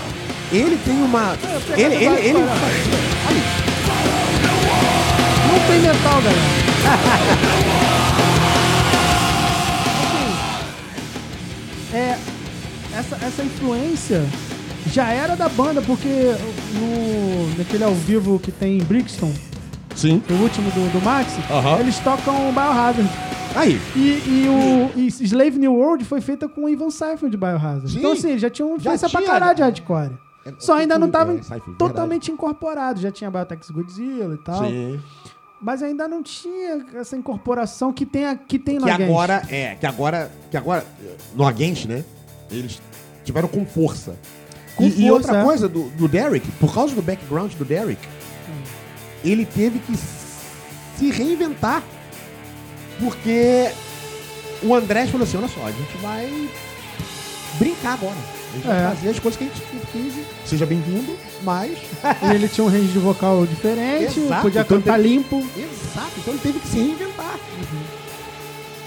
ele tem uma. Ele, ele, ele, hardcore. Não tem metal, galera. é, essa, essa influência já era da banda, porque no, naquele ao vivo que tem em Brixton, Sim. o último do, do Max, Aham. eles tocam Biohazard. Aí. E, e o e Slave New World foi feita com o Ivan Seifeld de Biohazard. Sim. Então, assim, já tinha uma Já influência pra tinha, caralho de né? hardcore. É, Só ainda não tava é, Seifeld, totalmente incorporado. Já tinha Biotex Godzilla e tal. Sim. Mas ainda não tinha essa incorporação que tem, a- que tem no Que Against. agora, é, que agora, que agora, no Against, né? Eles tiveram com força. Com e, e força, outra é. coisa do, do Derek, por causa do background do Derek, ele teve que se reinventar. Porque o André falou assim: olha só, a gente vai brincar agora. Gente vai É. fazer as coisas que a gente quis. Seja bem-vindo, mas. E ele tinha um range de vocal diferente, Exato, podia então cantar tem- limpo. Exato, então ele teve que se reinventar.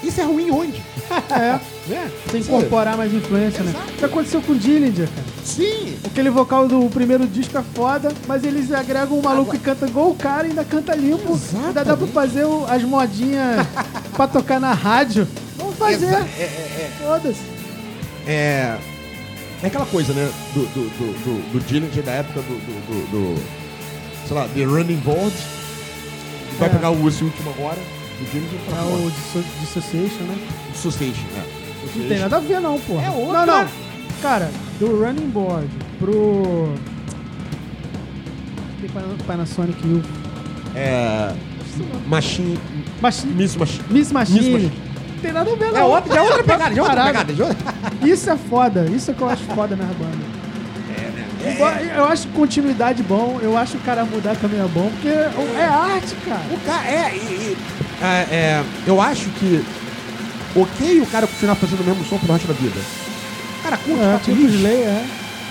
Isso é ruim onde? É, Né? sem incorporar mais influência, né? Exato. O que aconteceu com o Dillinger, cara? Sim, Aquele vocal do primeiro disco é foda, mas eles agregam um maluco que canta igual o cara e ainda canta limpo. Ainda dá pra fazer as modinhas pra tocar na rádio. Vamos fazer. Exa- é, é, Foda-se. é, é aquela coisa, né? Do, do, do, do, do Dillinger da época do, do, do, do, sei lá, The Running Board. Vai É. pegar o esse último agora. Do Dillinger pra É o Disso- Dissociation, né? Association, né? Não tem nada a ver, não, porra. É outra. Não, não. Cara, do Running Board pro. Panasonic U. É. Machine. Machine. Miss Machine. Miss Machine. Miss Machine. Não tem nada a ver, não. É outra, já é outra pegada, já é outra pegada. Já é outra... Isso é foda. Isso é que eu acho foda nas bandas. Igual- Eu acho continuidade bom, eu acho o cara mudar caminho bom, porque é arte, cara. O cara, é, e- e- é, é, eu acho que ok o cara continuar fazendo o mesmo som pro resto da vida. Cara, curte, É, tá feliz. Slay, é.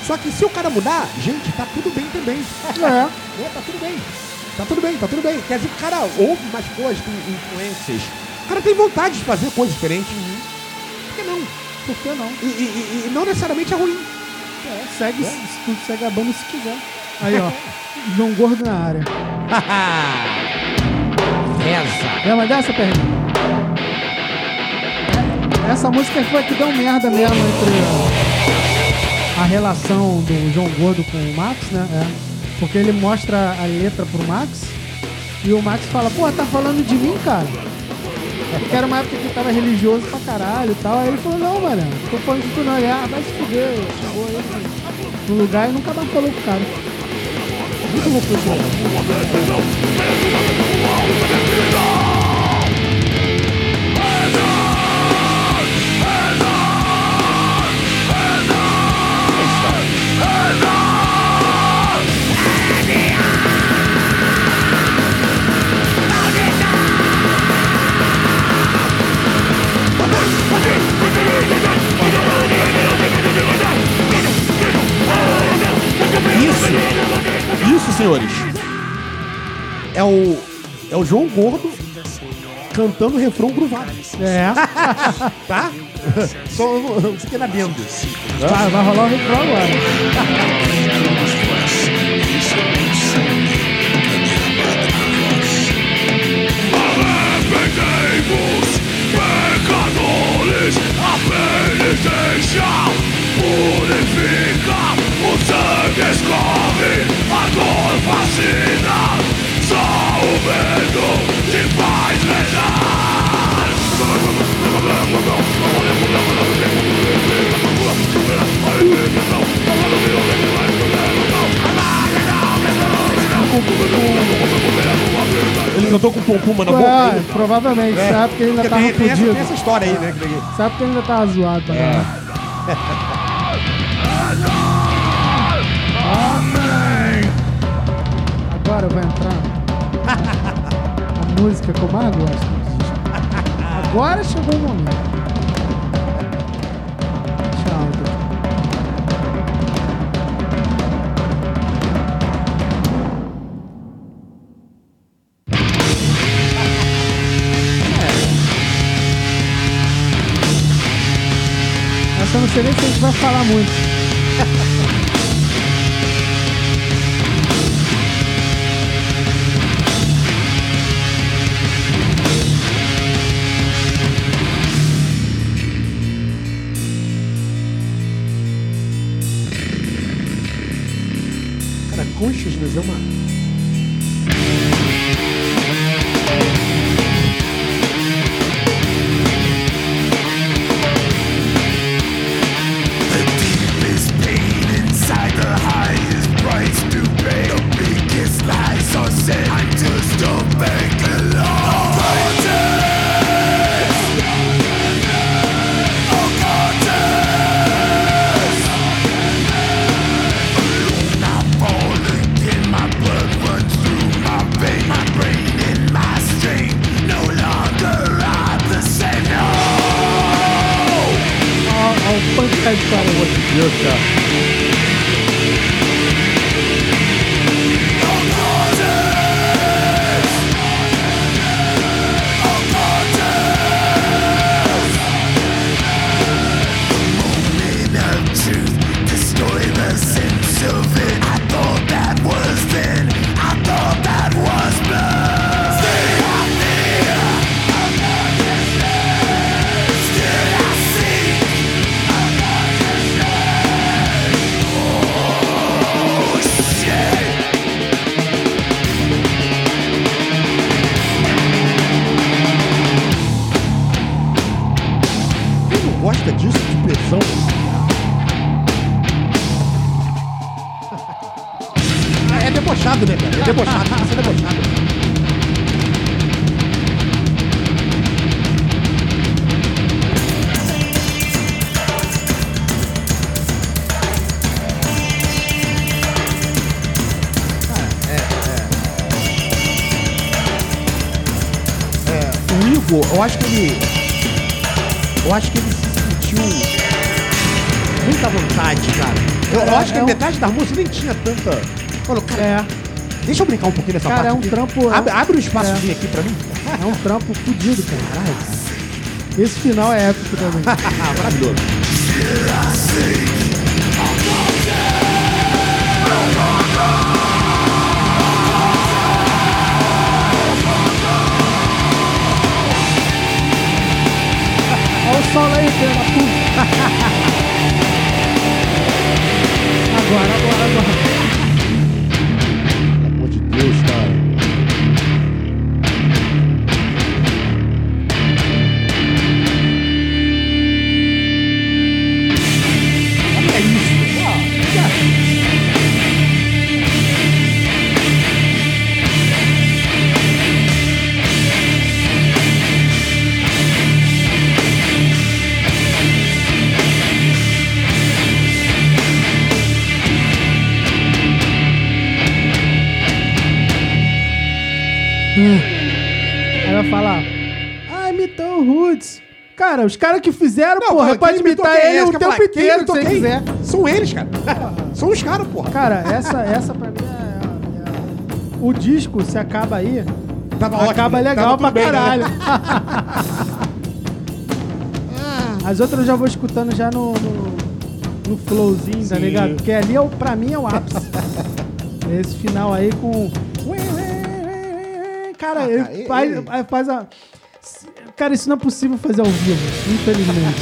Só que se o cara mudar, gente, tá tudo bem também. É. É, tá tudo bem. Tá tudo bem, tá tudo bem. Quer dizer que o cara ouve mais coisas, tem influências. O cara tem vontade de fazer coisas diferentes. Por que não? Por que não? E, e- e- não necessariamente é ruim. É, segue, se tu segue a banda se quiser. Aí, ó. João Gordo na área. Reza. Lembra dessa pergunta? Essa música foi a que deu merda mesmo entre a, a relação do João Gordo com o Max, né? É. Porque ele mostra a letra pro Max e o Max fala, pô, tá falando de mim, cara? Porque era uma época que tava religioso pra caralho e tal. Aí ele falou, não, mano, tô falando de tu não. Ah, vai se fuder. Chegou aí no lugar e nunca mais falou pro cara. Muito louco isso Isso, isso, senhores, é o, é o João Gordo cantando refrão gruvado, É. tá? Só um pequeno adendo. Vai, vai rolar o refrão agora. Pecadores, a penitência purifica, o sangue escorre, a dor fascina, só o medo te faz rezar. Ele cantou com puma na boca. É, ainda. provavelmente. É. Sabe porque ele ainda Porque tava tem, tem, essa, fudido. tem essa história aí, né? que- Sabe porque ele ainda tava zoado também. É. Agora vai entrar a música que eu mais gosto. Agora chegou o momento. Sei nem se a gente vai falar muito. consciousness é É, o Igor, eu acho que ele. Eu acho que ele se sentiu muita vontade, cara. Eu, eu acho que é a um- metade da música nem tinha tanta. Falou, cara, É. Deixa eu brincar um pouquinho nessa Cara, parte. é um aqui. trampo- é um- Abre, abre um espaçozinho aqui pra mim. É um trampo fudido, cara. Caralho, cara. Esse final é épico também. Maravilhoso. Olha o sol aí, filho da puta. Agora, agora, agora. Pelo amor de Deus, cara. Cara, os caras que fizeram, porra, cara, pode imitar quem? ele o que eu tempo inteiro, se quem? quiser. São eles, cara. São os caras, porra. Cara, essa, essa pra mim é, é- O disco, se acaba aí, Tava ótimo, acaba né? legal Tava pra bem, né? caralho. As outras eu já vou escutando já no, no, no flowzinho, tá Sim. ligado? Porque ali, é o, pra mim, é o ápice. Esse final aí com... Cara, Ah, ele cara, faz, ele- faz a... Cara, isso não é possível fazer ao vivo, infelizmente.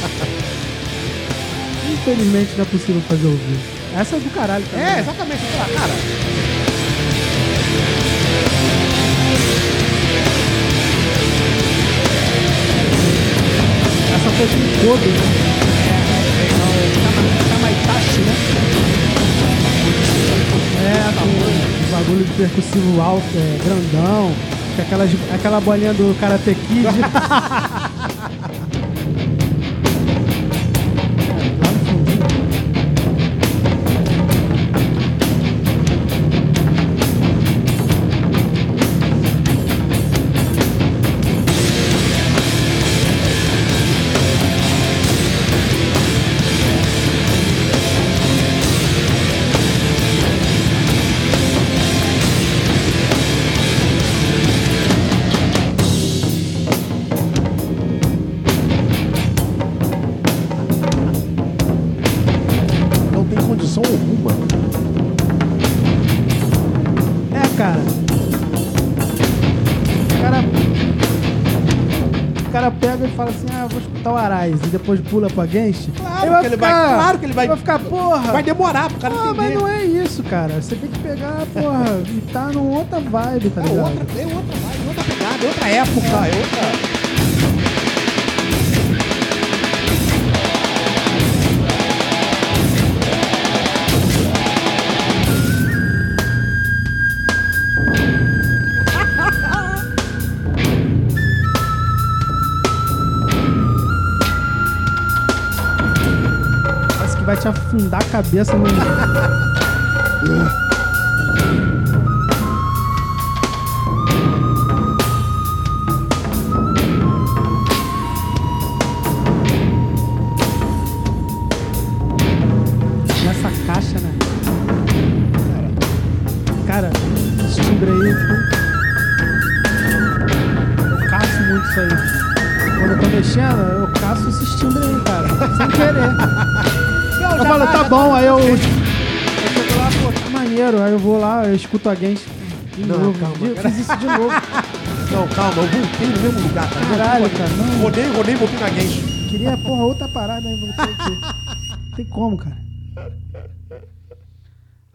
infelizmente não é possível fazer ao vivo. Essa é do caralho também. É, exatamente. Cara, cara. Essa foi com todo, né? Kamaitachi, né? É, o bagulho de percussivo alto, é, grandão, aquelas, aquela bolinha do Karate Kid. escutar o Arais e depois pula pra Gangster. Claro que ele vai- claro que ele vai- Vai ficar, porra. Vai demorar pro cara Ah, mas não é isso, cara. Você tem que pegar, porra, e tá numa outra vibe, tá É ligado? outra, é outra vibe, outra pegada, é outra época, é outra. Vai te afundar a cabeça no. Aí eu vou lá, eu escuto alguém de Não, novo. calma, Eu cara. fiz isso de novo. Não, calma, eu voltei no mesmo lugar, cara. Caralho, cara, não. Rodei, rodei, voltei na gente. Queria, porra, outra parada aí, voltei aqui. Tem como, cara.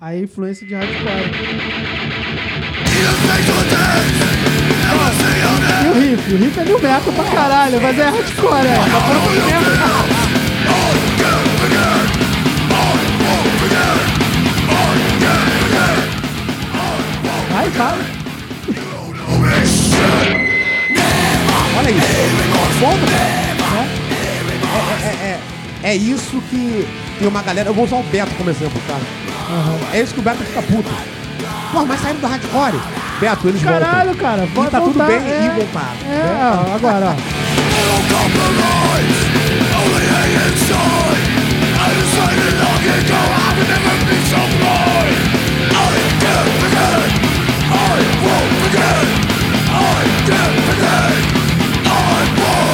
Aí influência de hardcore. E o riff? O riff é new metal pra caralho, mas é hardcore, é. Vai, vai. Olha isso. Foda, cara. É, é, é, é isso que tem uma galera. Eu vou usar o Beto como exemplo, cara. É isso que o Beto fica puto. Pô, mas saíram do hardcore. Beto, eles Caralho, voltam. cara. E pode tá tudo voltar, bem é, e voltar. É, né? ó, agora, ó. vem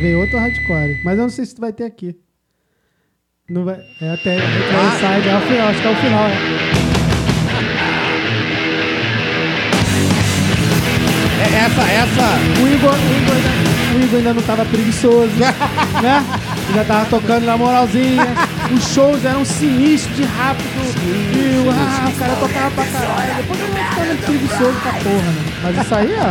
vem outro hardcore. Mas eu não sei se tu vai ter aqui. Não vai. É até. até Ah. Inside, é o final, acho que é o final. é. É essa, essa. O Igor, o Igor, ainda, o Igor ainda não tava preguiçoso, né? Ainda tava tocando na moralzinha. Os shows eram sinistros de rápido. E o- ah, o cara tocava pra caralho. Depois eu não ficando preguiçoso com a porra, né? Mas isso aí, ó.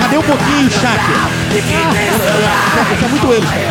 Cadê um pouquinho, Shaq? Isso é muito ele. Aí,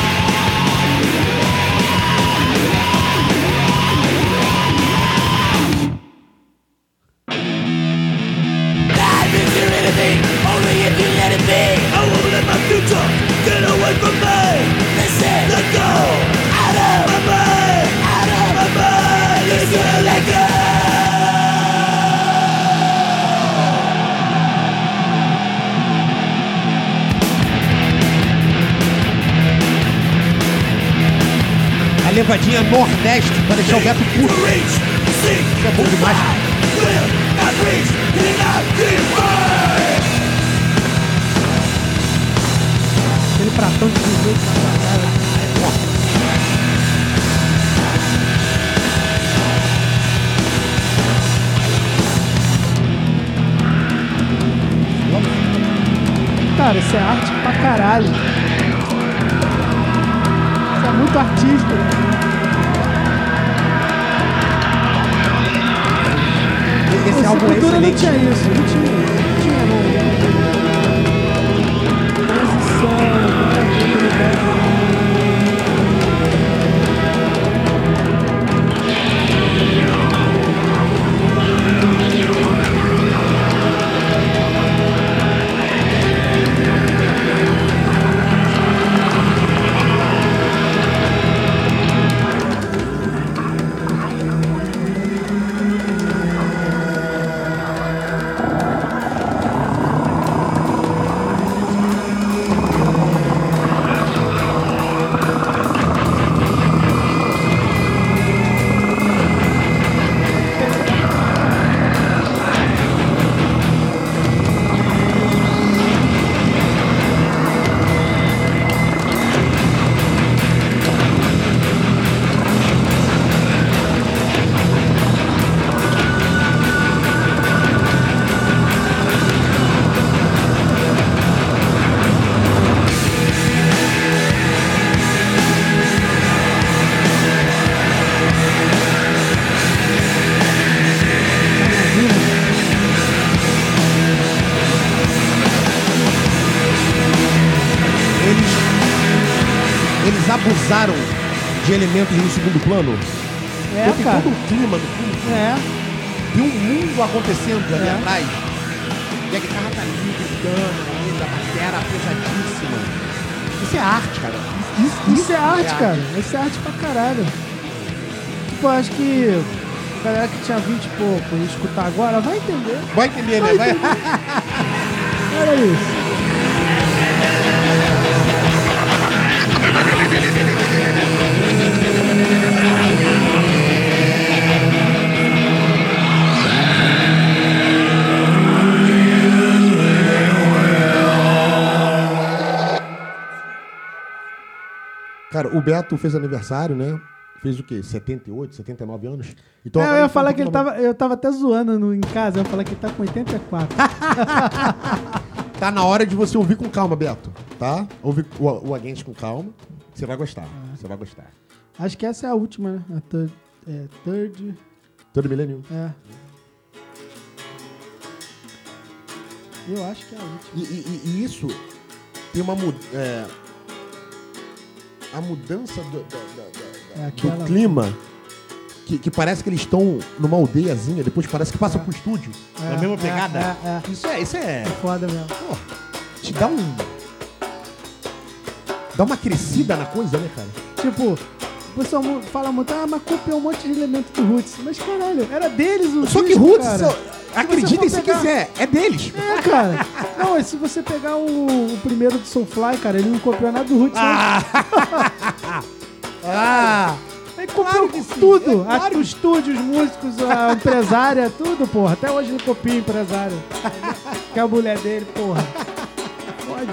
pra deixar o Beto puto. Isso é bom demais. Aquele pratão de 18 na cara. Isso é arte pra caralho. Isso é muito artístico. Esse álbum é Sepultura não excelente. tinha isso, não tinha. Não tinha, não. Transição, elementos no segundo plano. É, Porque cara. todo o clima do filme É. tem um mundo acontecendo ali É. atrás. E a guitarra tá ali gritando, a batera pesadíssima. Isso é arte, cara. Isso, Isso é arte, cara. Isso é arte pra caralho. Tipo, acho que a galera que tinha 20 e pouco e escutar agora vai entender. Vai entender, né? Vai... Olha isso. Cara, o Beto fez aniversário, né? Fez o quê? 78, 79 anos? Então, é, eu ia tá falar que ele tava. Eu tava até zoando no, em casa, eu ia falar que ele tá com 84. tá na hora de você ouvir com calma, Beto. Tá? Ouvir o, o Agente com calma. Você vai gostar. Ah. Você vai gostar. Acho que essa é a última, né? A third. É, third. Todo milênio. É. Eu acho que é a última. E, e- e isso tem uma mudança. a mudança do, da- da- da- É do aquela- clima. Que, que parece que eles estão numa aldeiazinha, depois parece que passa pro estúdio. É, na mesma é, pegada. é, é. Isso é. Isso é. É foda mesmo. pô, te dá um. Dá uma crescida na coisa, né, cara? Tipo, pessoal fala muito, ah, mas copiou um monte de elemento do Roots. Mas caralho, era deles o Só que disco, Roots, cara. só- acreditem se pegar- quiser, é deles. É, cara. Não, se você pegar o, o primeiro do Soulfly, cara, ele não copiou nada do Roots. Ah! ah! Ele copiou claro que tudo. é claro que- os estúdios, os músicos, a empresária, tudo, porra. Até hoje ele copia a empresária. que é a mulher dele, porra. Pode.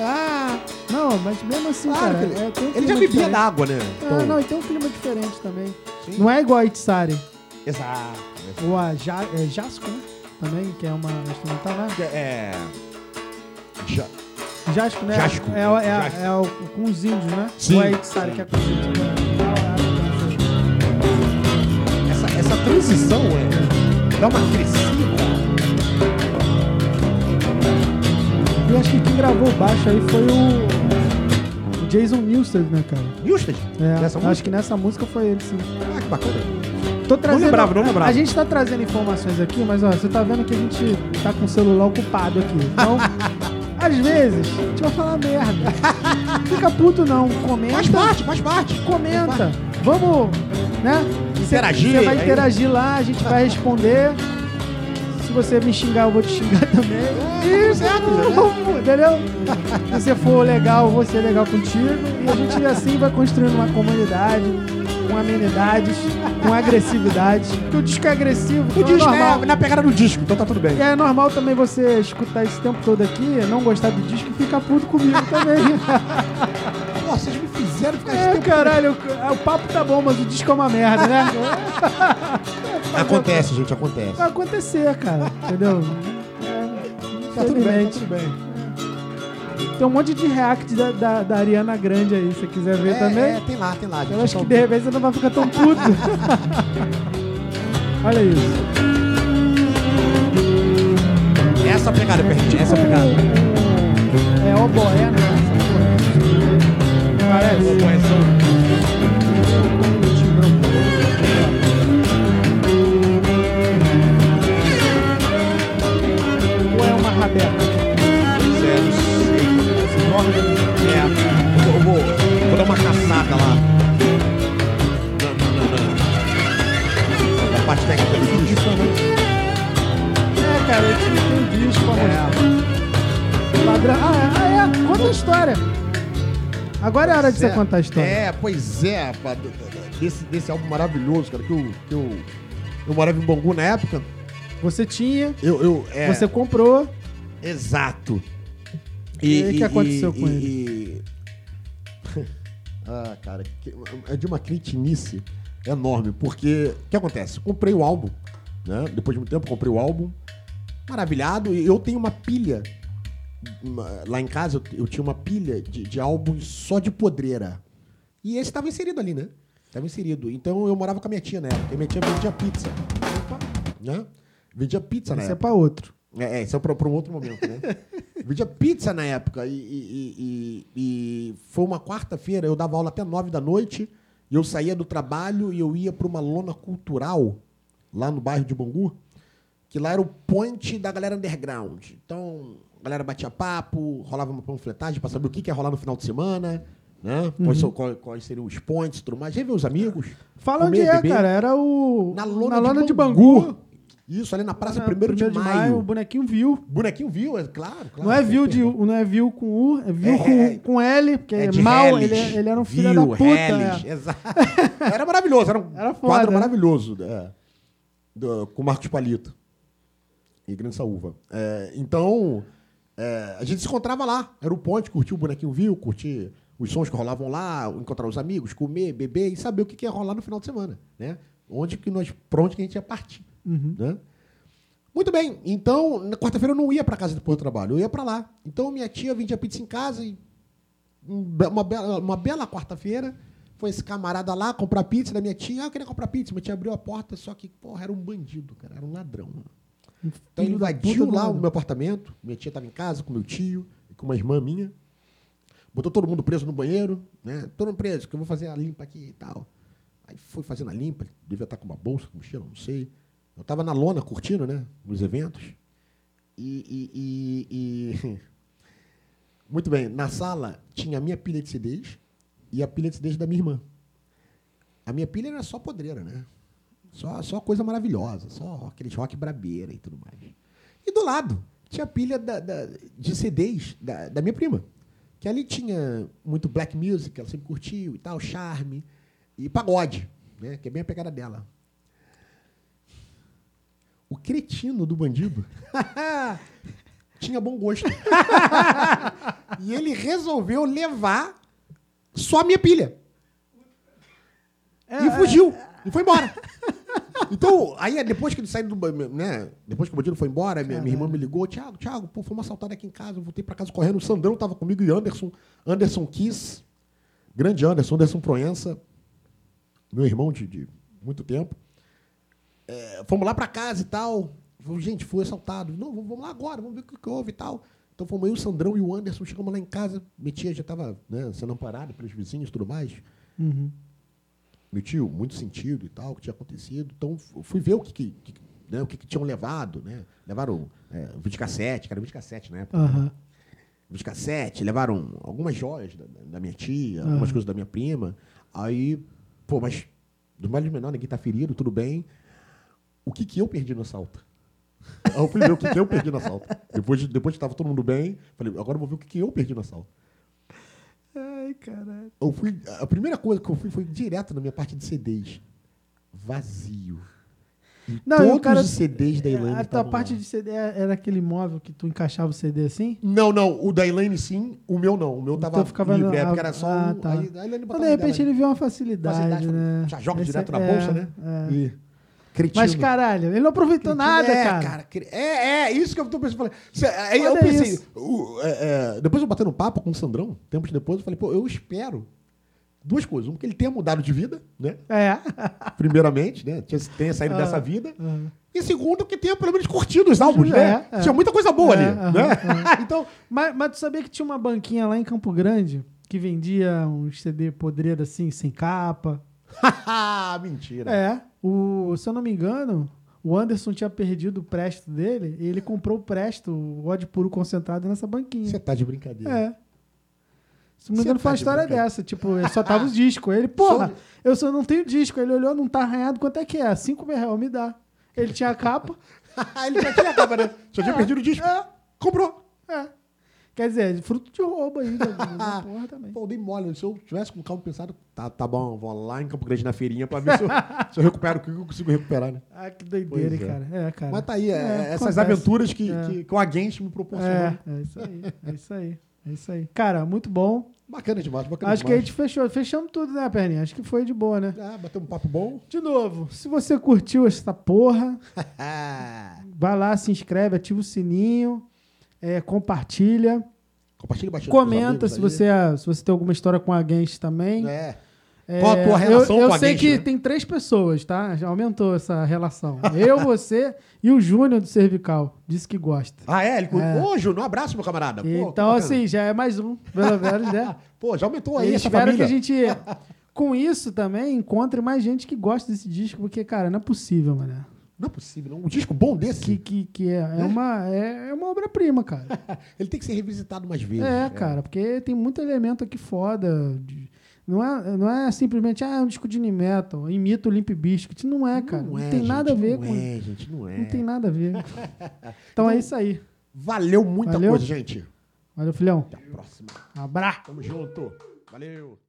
Ah! Não, mas mesmo assim, Claro cara. que ele, é, tem um ele já clima bebia diferente. da água, né? É, não, e tem um clima diferente também. Sim. Não é igual a Itzari. Exato. Ou a ja, é, Jasco, né? Também, que é uma instrumental, né? É. Já. Jasco, né? Jasco. É, o- é, a- Jasco. é o, com os índios, né? Sim. Ou é Itzari, que é com os índios. né? Essa, essa transição é. Dá uma crescida. E acho que quem gravou o baixo aí foi o, o Jason Newsted, né, cara? Newsted? É, Nessa acho música? que nessa música foi ele, sim. Ah, que bacana. Tô trazendo, lembrava, não lembrava. A gente tá trazendo informações aqui, mas ó, você tá vendo que a gente tá com o celular ocupado aqui. Então, às vezes, a gente vai falar merda. Fica puto não, comenta. Faz parte, faz parte. Comenta. Vamos, né? Interagir, Você vai aí- interagir lá, a gente vai responder. Se você me xingar, eu vou te xingar também. É, certo, né? entendeu? Se você for legal, eu vou ser legal contigo. E a gente assim vai construindo uma comunidade com amenidades, com agressividade. Porque o disco é agressivo, O então disco é normal. é na pegada do disco, então tá tudo bem. E é normal também você escutar esse tempo todo aqui, não gostar do disco e ficar puto comigo também. Vocês me ficar esse É, tempo. caralho, o, o papo tá bom, mas o disco é uma merda, né? Acontece, gente, acontece. Vai acontecer, cara, entendeu? É, Tá tudo bem, tá tudo bem. Tem um monte de react da, da, da Ariana Grande aí, se você quiser ver É, também. é, tem lá, tem lá. Eu acho que Então, de repente você não vai ficar tão puto. Olha isso. Essa pegada, Perrinho, essa pegada. É oboé, né? Eu vou. É, cara, eu tem um disco mostrar. Ladrão. Ah, é, ah, é, conta a história. Agora é hora de você contar a história. É, pois é, rapaz, desse, desse álbum maravilhoso, cara, que eu, que eu, eu morava em Bangu na época. Você tinha, Eu, eu, é, você comprou. Exato. E o que aconteceu com ele? ah, cara, é de uma cretinice enorme, porque o que acontece? Comprei o álbum, né? Depois de muito tempo, comprei o álbum, maravilhado, e eu tenho uma pilha. Lá em casa eu, eu tinha uma pilha de, de álbuns só de podreira. E esse estava inserido ali, né? Estava inserido. Então eu morava com a minha tia, né? Porque minha tia vendia pizza. Né? Vendia pizza na Isso é época. pra outro. É, é, isso é pra, pra um outro momento, né? Vendia pizza na época e, e- e- e foi uma quarta-feira, eu dava aula até nove da noite, e eu saía do trabalho e eu ia para uma lona cultural, lá no bairro de Bangu, que lá era o point da galera underground. Então, a galera batia papo, rolava uma panfletagem para saber o que, que ia rolar no final de semana, né? Quais, são- quais- quais seriam os points e tudo mais. Já viu os amigos? Fala onde é, cara. Era o. Na lona, de, de, Bangu. Bangu. Isso, ali na Praça Na 1 de, Maio. O bonequinho viu. Bonequinho viu, é claro. claro Não é viu de não é viu com U, é viu É, com, é. com L, porque É de mal, ele, ele era um filho Viu, da puta. Hellis, é. exato. Era maravilhoso, era um Era foda, quadro né? maravilhoso é, do- com o Marcos Palito e Grande Saúva. É, então, é, a gente se encontrava lá. Era o ponte, curtia o bonequinho viu, curtia os sons que rolavam lá, encontrar os amigos, comer, beber e saber o que ia rolar no final de semana, né? Onde que nós, pra onde que a gente ia partir, né? Muito bem, então, na quarta-feira eu não ia para casa depois do trabalho, eu ia para lá. Então, minha tia vendia pizza em casa e um uma bela, uma bela quarta-feira, foi esse camarada lá comprar pizza da minha tia. Ah, eu queria comprar pizza. Minha tia abriu a porta, só que, porra, era um bandido, cara, era um ladrão. Então ele invadiu lá o meu apartamento. Minha tia estava em casa com meu tio e com uma irmã minha. Botou todo mundo preso no banheiro, né? Todo mundo preso, que eu vou fazer a limpa aqui e tal. Aí foi fazendo a limpa, devia estar com uma bolsa, com mochila, não sei. Eu estava na lona curtindo, né? Nos eventos. E, e- e- e- Muito bem, na sala tinha a minha pilha de CDs e a pilha de CDs da minha irmã. A minha pilha era só podreira, né? Só, só coisa maravilhosa, só aqueles rock brabeira e tudo mais. E do lado tinha a pilha da- da- de CDs da, da minha prima. Que ali tinha muito black music, ela sempre curtiu e tal, charme, e pagode, né? Que é bem a pegada dela. O cretino do bandido tinha bom gosto. e ele resolveu levar só a minha pilha. É, e fugiu. E foi embora. Então, aí depois que ele saiu do né? Depois que o bandido foi embora, minha, minha irmã me ligou, Thiago, Thiago, pô, fomos assaltados aqui em casa, eu voltei pra casa correndo, o Sandrão tava comigo e Anderson, Anderson Kiss, grande Anderson, Anderson Proença, meu irmão de, de muito tempo. É, fomos lá pra casa e tal. Falei, Gente, foi assaltado. Não, vamos lá agora, vamos ver o que, que houve e tal. Então fomos eu, o Sandrão e o Anderson, chegamos lá em casa, minha tia já estava né, sendo amparada pelos vizinhos e tudo mais. Uhum. Meu tio, muito sentido e tal, o que tinha acontecido. Então, fui ver o que, que, que- né, o que, que tinham levado, né? Levaram é, videocassete, cara, videocassete na época. Aham. Videocassete, levaram algumas joias da, da minha tia, algumas coisas da minha prima. Aí, pô, mas do mais menor, ninguém tá ferido, tudo bem. O que que eu perdi no assalto? Aí eu fui ver o que que eu perdi no assalto. Depois, de- depois que tava todo mundo bem, falei, agora eu vou ver o que que eu perdi no assalto. Ai, caralho. Eu fui, a primeira coisa que eu fui foi direto na minha parte de CDs. Vazio. E Não, todos cara- os CDs da Elaine A tua parte lá. de CD era aquele móvel que tu encaixava o CD assim? Não, não. O da Elaine sim, o meu não. O meu tava Então ficava livre, é, porque era só ah, um... tá. A Elaine Então, botava de repente ele viu uma facilidade, Facilidade, né? Já joga Esse- direto na é, bolsa, né? é. E... Cretino. Mas caralho, ele não aproveitou nada, é, cara. cre- É, é, isso que eu tô pensando. Aí eu pensei, o- é, é, depois eu batendo papo com o Sandrão, tempos depois, eu falei, pô, eu espero duas coisas. Um, que ele tenha mudado de vida, né? É. Primeiramente, né? Tenha saído Ah, dessa vida. ah. E segundo, que tenha pelo menos curtido os álbuns, né? É, é. Tinha muita coisa boa É, ali, aham, né? aham. então, Mas, mas tu sabia que tinha uma banquinha lá em Campo Grande que vendia uns CD podreiro assim, sem capa? mentira. É. O, se eu não me engano, o Anderson tinha perdido o préstito dele e ele comprou o préstito, o ódio puro concentrado nessa banquinha. Você tá de brincadeira. É. Se não me engano, foi uma tá de história dessa. Tipo, ele só tava os discos. Ele, porra, Só- eu só não tenho disco. Ele olhou, não tá arranhado, quanto é que é? Cinco mil reais, me dá. Ele tinha a capa. ele já tinha acaba, né? Já tinha É, perdido o disco. é. Comprou. É. Quer dizer, fruto de roubo aí. da- da porra também. Pô, dei mole. Se eu tivesse com calma pensado, tá, tá bom, vou lá em Campo Grande na feirinha pra ver se eu, se eu recupero o que eu consigo recuperar, né? Ah, que doideira, Pois é. cara. É, cara. Mas tá aí, é, É, essas acontece. aventuras que, É. que, que o agente me proporcionou. É, é isso aí. É isso aí. É isso aí. Cara, muito bom. Bacana demais, bacana Acho que a demais. gente fechou. Fechamos tudo, né, Perninha? Acho que foi de boa, né? Ah, bateu um papo bom. De novo, se você curtiu essa porra, vai lá, se inscreve, ativa o sininho, é, compartilha, Compartilha bastante com comenta amigos se você, é, se você tem alguma história com a Gens também. É. É, Qual a tua relação eu, eu com a sei Gens, que né? tem três pessoas, tá? Já aumentou essa relação. Eu, você e o Júnior do Cervical. Disse que gosta. Ah, é? Ele... É. Ô, Júnior, um abraço, meu camarada. Pô, então, assim, já é mais um, pelo menos, né? Pô, já aumentou aí E essa espero família. que a gente, com isso também, encontre mais gente que gosta desse disco, porque, cara, não é possível, mano. Não é possível, não. Um disco bom desse, Que, que, que é, é uma, é, é uma obra-prima, cara. ele tem que ser revisitado mais vezes. É, cara, porque tem muito elemento aqui foda. Não é, não é simplesmente, ah, é um disco de metal, imita o Limp Bizkit. Não é, cara. Não, é, tem gente, nada a ver não com. é, gente, não é. Não tem nada a ver. Então é isso aí. Valeu muita Valeu. coisa, gente. Valeu, filhão. Até a próxima. Abraço. Tamo junto. Valeu.